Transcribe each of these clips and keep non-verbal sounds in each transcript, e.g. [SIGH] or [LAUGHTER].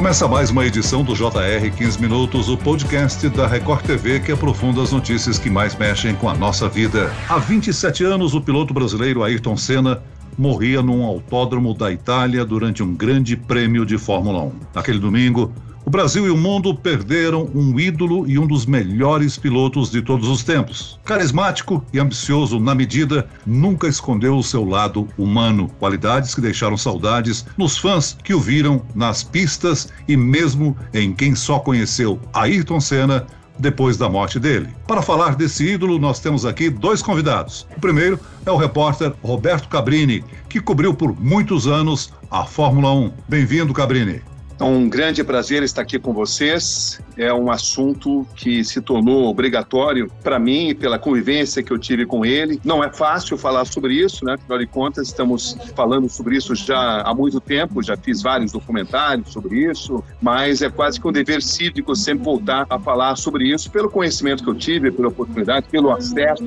Começa mais uma edição do JR 15 Minutos, o podcast da Record TV que aprofunda as notícias que mais mexem com a nossa vida. Há 27 anos, o piloto brasileiro Ayrton Senna morria num autódromo da Itália durante um grande prêmio de Fórmula 1. Naquele domingo, o Brasil e o mundo perderam um ídolo e um dos melhores pilotos de todos os tempos. Carismático e ambicioso na medida, nunca escondeu o seu lado humano, qualidades que deixaram saudades nos fãs que o viram nas pistas e mesmo em quem só conheceu Ayrton Senna depois da morte dele. Para falar desse ídolo, nós temos aqui dois convidados. O primeiro é o repórter Roberto Cabrini, que cobriu por muitos anos a Fórmula 1. Bem-vindo, Cabrini. É um grande prazer estar aqui com vocês. É um assunto que se tornou obrigatório para mim, pela convivência que eu tive com ele. Não é fácil falar sobre isso, né? Afinal de contas, estamos falando sobre isso já há muito tempo, já fiz vários documentários sobre isso, mas é quase que um dever cívico sempre voltar a falar sobre isso, pelo conhecimento que eu tive, pela oportunidade, pelo acesso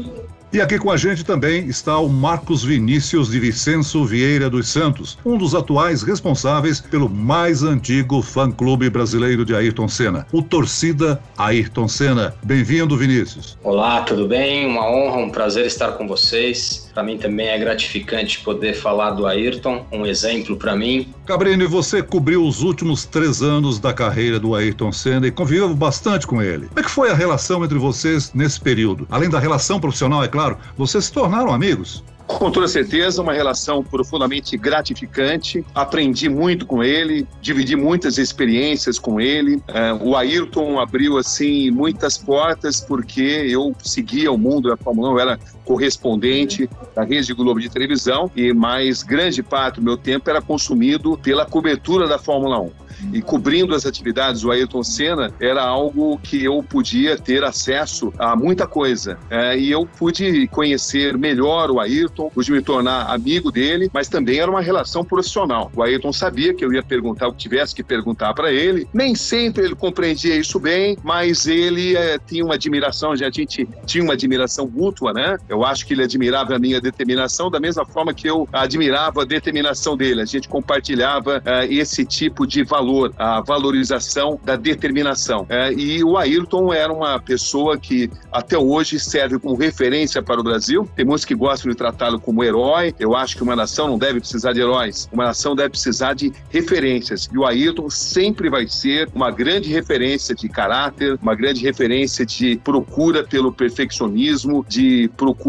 e aqui com a gente também está o Marcos Vinícius de Vicenço Vieira dos Santos, um dos atuais responsáveis pelo mais antigo fã-clube brasileiro de Ayrton Senna, o Torcida Ayrton Senna. Bem-vindo, Vinícius. Olá, tudo bem? Uma honra, um prazer estar com vocês. Para mim também é gratificante poder falar do Ayrton, um exemplo para mim. Cabrini, você cobriu os últimos três anos da carreira do Ayrton Senna e conviveu bastante com ele. Como é que foi a relação entre vocês nesse período? Além da relação profissional, é claro, vocês se tornaram amigos. Com toda certeza, uma relação profundamente gratificante. Aprendi muito com ele, dividi muitas experiências com ele. É, o Ayrton abriu assim muitas portas porque eu seguia o mundo da Fórmula 1, eu era correspondente da Rede Globo de televisão e mais grande parte do meu tempo era consumido pela cobertura da Fórmula 1 e cobrindo as atividades do Ayrton Senna era algo que eu podia ter acesso a muita coisa. É, e eu pude conhecer melhor o Ayrton, pude me tornar amigo dele, mas também era uma relação profissional. O Ayrton sabia que eu ia perguntar o que tivesse que perguntar para ele. Nem sempre ele compreendia isso bem, mas ele é, tinha uma admiração, a gente tinha uma admiração mútua, né? Eu acho que ele admirava a minha determinação da mesma forma que eu admirava a determinação dele. A gente compartilhava é, esse tipo de valor a valorização da determinação. É, e o Ayrton era uma pessoa que até hoje serve como referência para o Brasil. Tem muitos que gostam de tratá-lo como herói. Eu acho que uma nação não deve precisar de heróis, uma nação deve precisar de referências. E o Ayrton sempre vai ser uma grande referência de caráter, uma grande referência de procura pelo perfeccionismo, de procura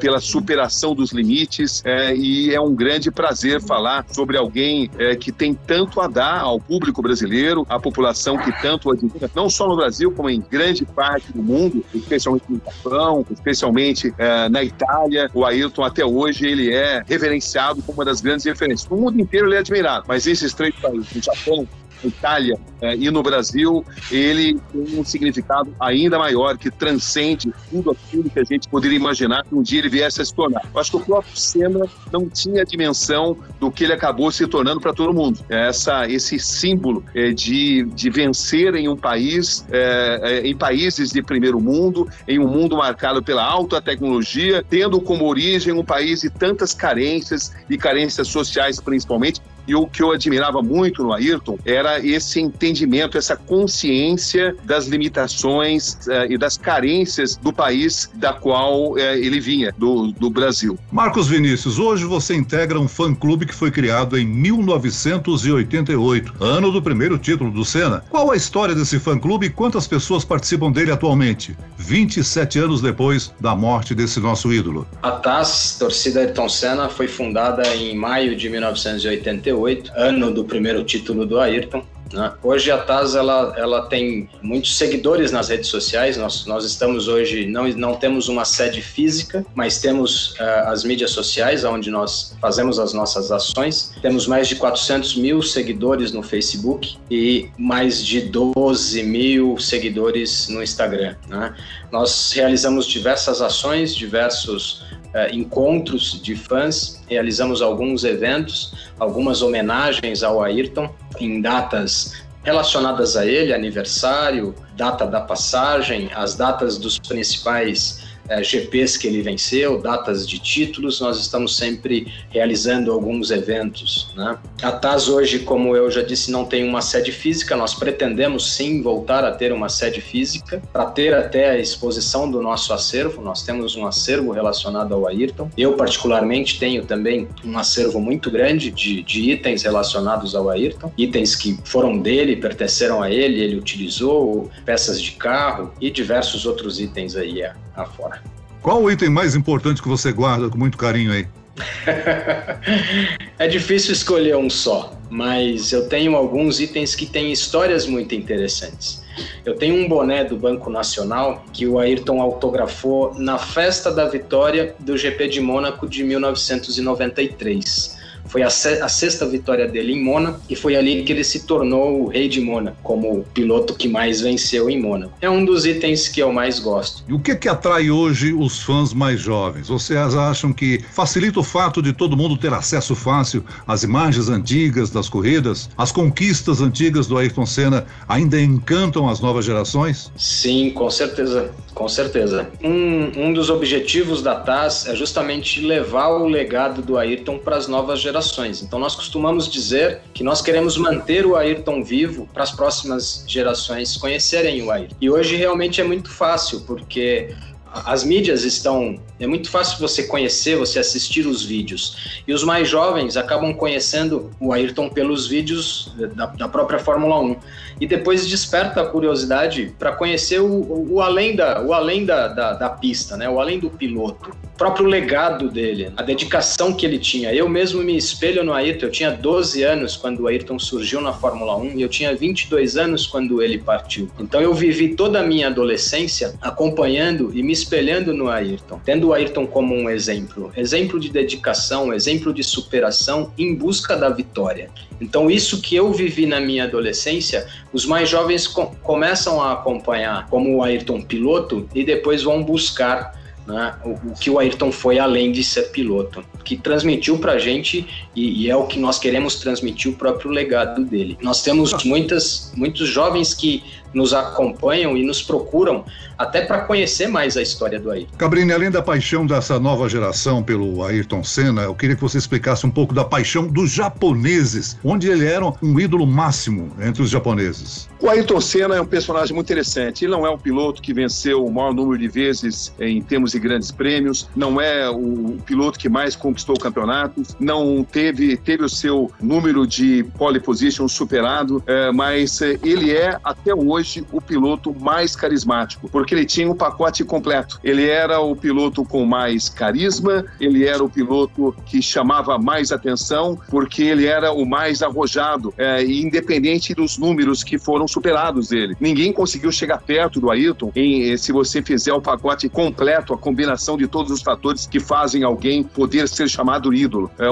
pela superação dos limites. É, e é um grande prazer falar sobre alguém é, que tem tanto a dar ao público brasileiro, a população que tanto admira, não só no Brasil, como em grande parte do mundo, especialmente no Japão, especialmente é, na Itália. O Ayrton, até hoje, ele é reverenciado como uma das grandes referências. No mundo inteiro ele é admirado, mas esses três países, o Japão, Itália é, e no Brasil, ele tem um significado ainda maior, que transcende tudo aquilo que a gente poderia imaginar que um dia ele viesse a se tornar. Eu acho que o próprio Senna não tinha a dimensão do que ele acabou se tornando para todo mundo. Essa, esse símbolo é, de, de vencer em um país, é, é, em países de primeiro mundo, em um mundo marcado pela alta tecnologia, tendo como origem um país de tantas carências e carências sociais principalmente, e o que eu admirava muito no Ayrton era esse entendimento, essa consciência das limitações uh, e das carências do país da qual uh, ele vinha, do, do Brasil. Marcos Vinícius, hoje você integra um fã-clube que foi criado em 1988, ano do primeiro título do Senna. Qual a história desse fã-clube e quantas pessoas participam dele atualmente, 27 anos depois da morte desse nosso ídolo? A TAS, Torcida Ayrton Senna, foi fundada em maio de 1988 ano do primeiro título do Ayrton. Né? Hoje a TAS ela, ela tem muitos seguidores nas redes sociais. Nós, nós estamos hoje, não, não temos uma sede física, mas temos uh, as mídias sociais, onde nós fazemos as nossas ações. Temos mais de 400 mil seguidores no Facebook e mais de 12 mil seguidores no Instagram. Né? Nós realizamos diversas ações, diversos uh, encontros de fãs, realizamos alguns eventos, algumas homenagens ao Ayrton em datas relacionadas a ele, aniversário, data da passagem, as datas dos principais é, GPs que ele venceu, datas de títulos, nós estamos sempre realizando alguns eventos. Né? A TAS hoje, como eu já disse, não tem uma sede física, nós pretendemos sim voltar a ter uma sede física para ter até a exposição do nosso acervo. Nós temos um acervo relacionado ao Ayrton. Eu, particularmente, tenho também um acervo muito grande de, de itens relacionados ao Ayrton, itens que foram dele, pertenceram a ele, ele utilizou, peças de carro e diversos outros itens aí afora. Qual o item mais importante que você guarda com muito carinho aí? [LAUGHS] é difícil escolher um só, mas eu tenho alguns itens que têm histórias muito interessantes. Eu tenho um boné do Banco Nacional que o Ayrton autografou na festa da vitória do GP de Mônaco de 1993. Foi a, sexta vitória dele em Mônaco e foi ali que ele se tornou o rei de Mônaco, como o piloto que mais venceu em Mônaco. É um dos itens que eu mais gosto. E o que que atrai hoje os fãs mais jovens? Vocês acham que facilita o fato de todo mundo ter acesso fácil às imagens antigas das corridas? As conquistas antigas do Ayrton Senna ainda encantam as novas gerações? Sim, com certeza. Com certeza. Um, um dos objetivos da TAS é justamente levar o legado do Ayrton para as novas gerações. Então, nós costumamos dizer que nós queremos manter o Ayrton vivo para as próximas gerações conhecerem o Ayrton. E hoje realmente é muito fácil, porque as mídias estão. É muito fácil você conhecer, você assistir os vídeos. E os mais jovens acabam conhecendo o Ayrton pelos vídeos da, da própria Fórmula 1. E depois desperta a curiosidade para conhecer o, o, além, da, o além da, da, da, pista, né? o além do piloto. O próprio legado dele, a dedicação que ele tinha. Eu mesmo me espelho no Ayrton. Eu tinha 12 anos quando o Ayrton surgiu na Fórmula 1 e eu tinha 22 anos quando ele partiu. Então eu vivi toda a minha adolescência acompanhando e me espelhando no Ayrton, tendo o Ayrton como um exemplo, exemplo de dedicação, exemplo de superação em busca da vitória. Então, isso que eu vivi na minha adolescência, os mais jovens co começam a acompanhar como o Ayrton piloto e depois vão buscar né, o, o, que o Ayrton foi além de ser piloto, que transmitiu para a gente e, e, é o que nós queremos transmitir o próprio legado dele. Nós temos muitas, muitos jovens que nos acompanham e nos procuram até para conhecer mais a história do Ayrton. Cabrini, além da paixão dessa nova geração pelo Ayrton Senna, eu queria que você explicasse um pouco da paixão dos japoneses, onde ele era um ídolo máximo entre os japoneses. O Ayrton Senna é um personagem muito interessante. Ele não é um piloto que venceu o maior número de vezes em termos de grandes prêmios, não é o piloto que mais conquistou campeonatos, não teve, teve o seu número de pole position superado, é, mas é, ele é até hoje o piloto mais carismático, porque ele tinha o um pacote completo. Ele era o piloto com mais carisma, ele era o piloto que chamava mais atenção, porque ele era o mais arrojado, é, independente dos números que foram superados dele. Ninguém conseguiu chegar perto do Ayrton em, se você fizer o pacote completo, a combinação de todos os fatores que fazem alguém poder ser chamado ídolo. É,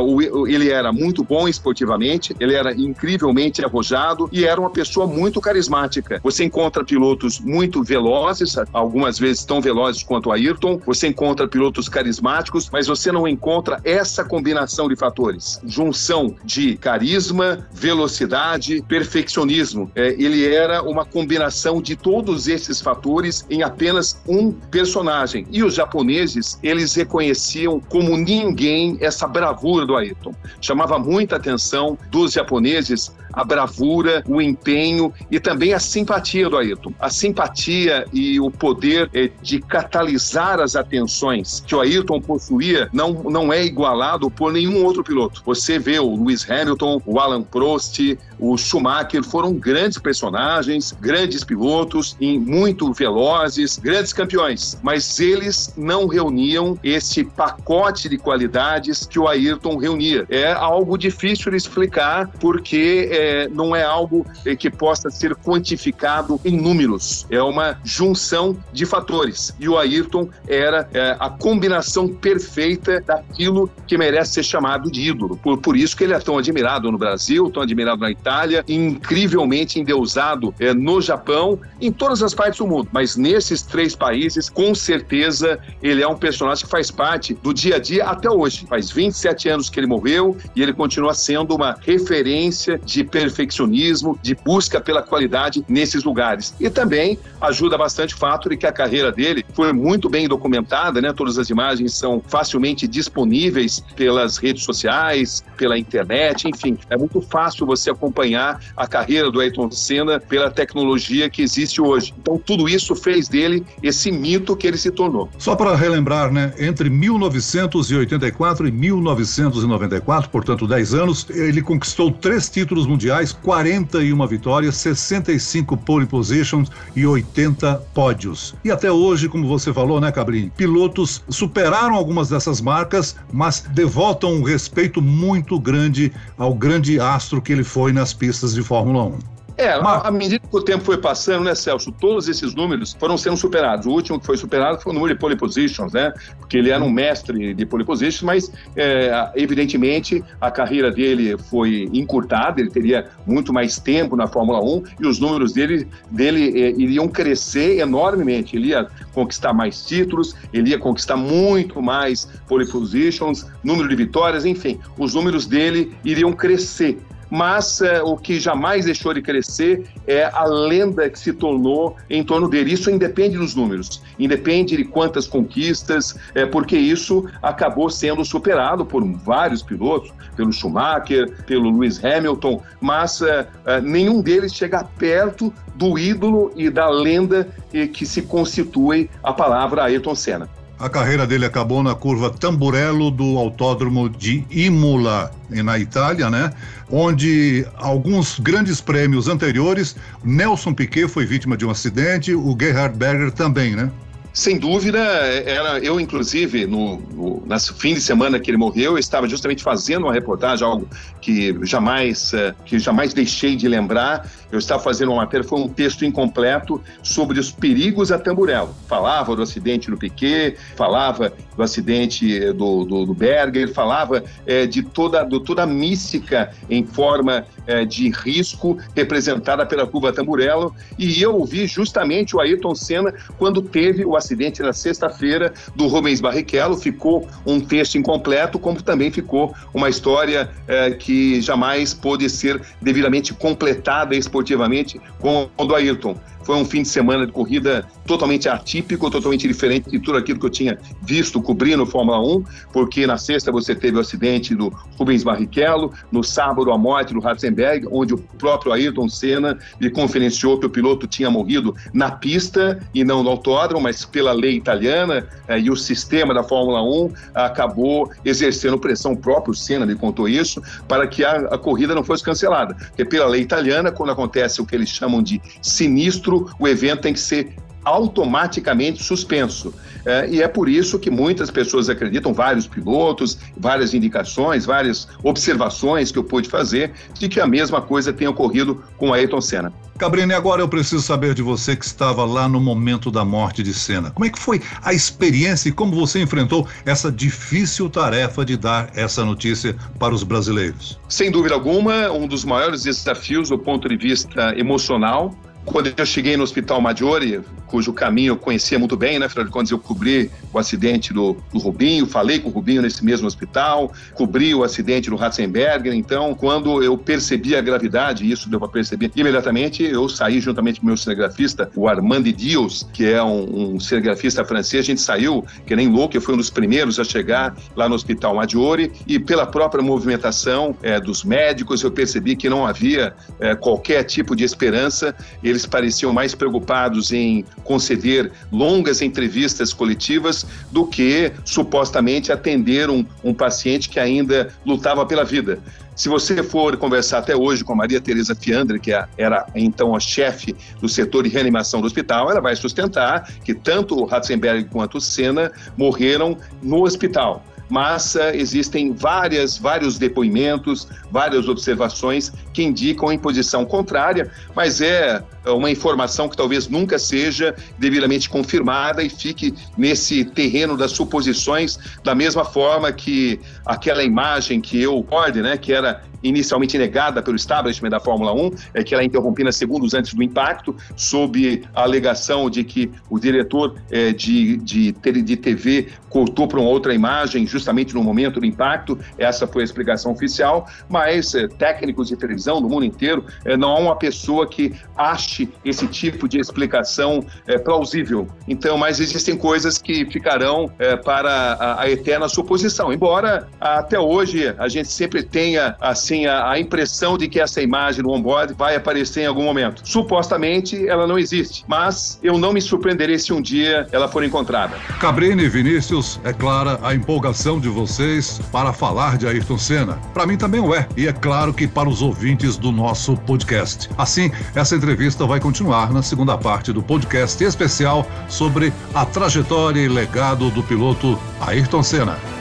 ele era muito bom esportivamente, ele era incrivelmente arrojado e era uma pessoa muito carismática. Você encontra pilotos muito velozes, algumas vezes tão velozes quanto Ayrton, você encontra pilotos carismáticos, mas você não encontra essa combinação de fatores. Junção de carisma, velocidade, perfeccionismo. É, ele era uma combinação de todos esses fatores em apenas um personagem. E os japoneses, eles reconheciam como ninguém essa bravura do Ayrton. Chamava muita atenção dos japoneses a bravura, o empenho e também a simpatia do Ayrton. A simpatia e o poder é, de catalisar as atenções que o Ayrton possuía não, não é igualado por nenhum outro piloto. Você vê o Lewis Hamilton, o Alan Prost, o Schumacher, foram grandes personagens, grandes pilotos, muito velozes, grandes campeões, mas eles não reuniam esse pacote de qualidades que o Ayrton reunia. É algo difícil de explicar porque é, não é algo é, que possa ser quantificado em números. É uma junção de fatores. E o Ayrton era é, a combinação perfeita daquilo que merece ser chamado de ídolo. Por, por isso que ele é tão admirado no Brasil, tão admirado na Itália, incrivelmente endeusado é, no Japão, em todas as partes do mundo. Mas nesses três países, com certeza, ele é um personagem que faz parte do dia a dia até hoje. Faz 27 anos que ele morreu e ele continua sendo uma referência de perfeccionismo, de busca pela qualidade nesses lugares. E também ajuda bastante o fato de que a carreira dele foi muito bem documentada, né? Todas as imagens são facilmente disponíveis pelas redes sociais, pela internet, enfim, é muito fácil você acompanhar a carreira do Ayrton Senna pela tecnologia que existe hoje. Então, tudo isso fez dele esse mito que ele se tornou. Só para relembrar, né? Entre 1984 e 1994, portanto, 10 anos, ele conquistou três títulos mundiais, 41 vitórias, 65 pole positions e 80 pódios. E até hoje, como você falou, né, Cabrinho? Pilotos superaram algumas dessas marcas, mas devotam um respeito muito grande ao grande astro que ele foi nas pistas de Fórmula 1. É, à medida que o tempo foi passando, né, Celso, todos esses números foram sendo superados. O último que foi superado foi o número de pole positions, né? Porque ele era um mestre de pole positions, mas é, evidentemente a carreira dele foi encurtada, ele teria muito mais tempo na Fórmula 1 e os números dele, dele é, iriam crescer enormemente. Ele ia conquistar mais títulos, ele ia conquistar muito mais pole positions, número de vitórias, enfim, os números dele iriam crescer mas é, o que jamais deixou de crescer é a lenda que se tornou em torno dele. Isso independe dos números, independe de quantas conquistas, é, porque isso acabou sendo superado por vários pilotos, pelo Schumacher, pelo Lewis Hamilton, mas é, é nenhum deles chega perto do ídolo e da lenda que se constitui a palavra Ayrton Senna. A carreira dele acabou na curva Tamburello do Autódromo de Imola, na Itália, né? Onde alguns grandes prêmios anteriores, Nelson Piquet foi vítima de um acidente, o Gerhard Berger também, né? Sem dúvida, era eu inclusive no, no, no fim de semana que ele morreu, eu estava justamente fazendo uma reportagem, algo que jamais eh, que jamais deixei de lembrar. Eu estava fazendo uma matéria, foi um texto incompleto sobre os perigos a Tamburello. Falava do acidente do Piquet, falava do acidente eh, do, do, do Berger, falava é, de toda de toda a mística em forma é, de risco representada pela curva Tamburello. E eu ouvi justamente o Ayrton Senna quando teve o acidente na sexta-feira do Rubens Barrichello. Ficou um texto incompleto, como também ficou uma história eh, que jamais pôde ser devidamente completada esportivamente com o do Ayrton. Foi um fim de semana de corrida totalmente atípico, totalmente diferente de tudo aquilo que eu tinha visto cobrindo Fórmula 1, porque na sexta você teve o acidente do Rubens Barrichello, no sábado a morte do Ratzenberg, onde o próprio Ayrton Senna lhe conferenciou que o piloto tinha morrido na pista e não no autódromo, mas pela lei italiana eh, e o sistema da Fórmula 1 acabou exercendo pressão, o próprio Senna me contou isso, para que a, a corrida não fosse cancelada. Porque pela lei italiana, quando acontece o que eles chamam de sinistro, o evento tem que ser automaticamente suspenso. É, e é por isso que muitas pessoas acreditam, vários pilotos, várias indicações, várias observações que eu pude fazer, de que a mesma coisa tem ocorrido com Ayrton Senna. Cabrini, agora eu preciso saber de você que estava lá no momento da morte de Senna. Como é que foi a experiência e como você enfrentou essa difícil tarefa de dar essa notícia para os brasileiros? Sem dúvida alguma, um dos maiores desafios do ponto de vista emocional quando eu cheguei no Hospital Maggiore, cujo caminho eu conhecia muito bem, né? Afinal de contas, eu cobri o acidente do, do Rubinho, falei com o Rubinho nesse mesmo hospital, cobri o acidente do Ratzenberger. Então, quando eu percebi a gravidade, isso deu para perceber imediatamente, eu saí juntamente com o meu cinegrafista, o Armand Dios, que é um, um cinegrafista francês. A gente saiu, que nem louco, eu fui um dos primeiros a chegar lá no Hospital Maggiore e pela própria movimentação é, dos médicos, eu percebi que não havia é, qualquer tipo de esperança. Ele eles pareciam mais preocupados em conceder longas entrevistas coletivas do que supostamente atender um, um paciente que ainda lutava pela vida. Se você for conversar até hoje com a Maria Tereza Fiandre, que é, era então a chefe do setor de reanimação do hospital, ela vai sustentar que tanto o Ratzenberg quanto o Senna morreram no hospital mas existem várias, vários depoimentos, várias observações que indicam em posição contrária, mas é uma informação que talvez nunca seja devidamente confirmada e fique nesse terreno das suposições, da mesma forma que aquela imagem que eu ordem, né, que era inicialmente negada pelo establishment da Fórmula 1, é que ela é interrompida segundos antes do impacto, sob a alegação de que o diretor é, de, de, de TV cortou para uma outra imagem, justamente no momento do impacto, essa foi a explicação oficial, mas é, técnicos de televisão no mundo inteiro, é, não há uma pessoa que ache esse tipo de explicação é, plausível. Então, mas existem coisas que ficarão para a, a, eterna suposição, embora até hoje a gente sempre tenha assim a, a impressão de que essa imagem no onboard vai aparecer em algum momento. Supostamente ela não existe, mas eu não me surpreenderei se um dia ela for encontrada. Cabrini Vinícius, é clara a empolgação de vocês para falar de Ayrton Senna. Para mim também o é, e é claro que para os ouvintes do nosso podcast. Assim, essa entrevista vai continuar na segunda parte do podcast especial sobre a trajetória e legado do piloto Ayrton Senna.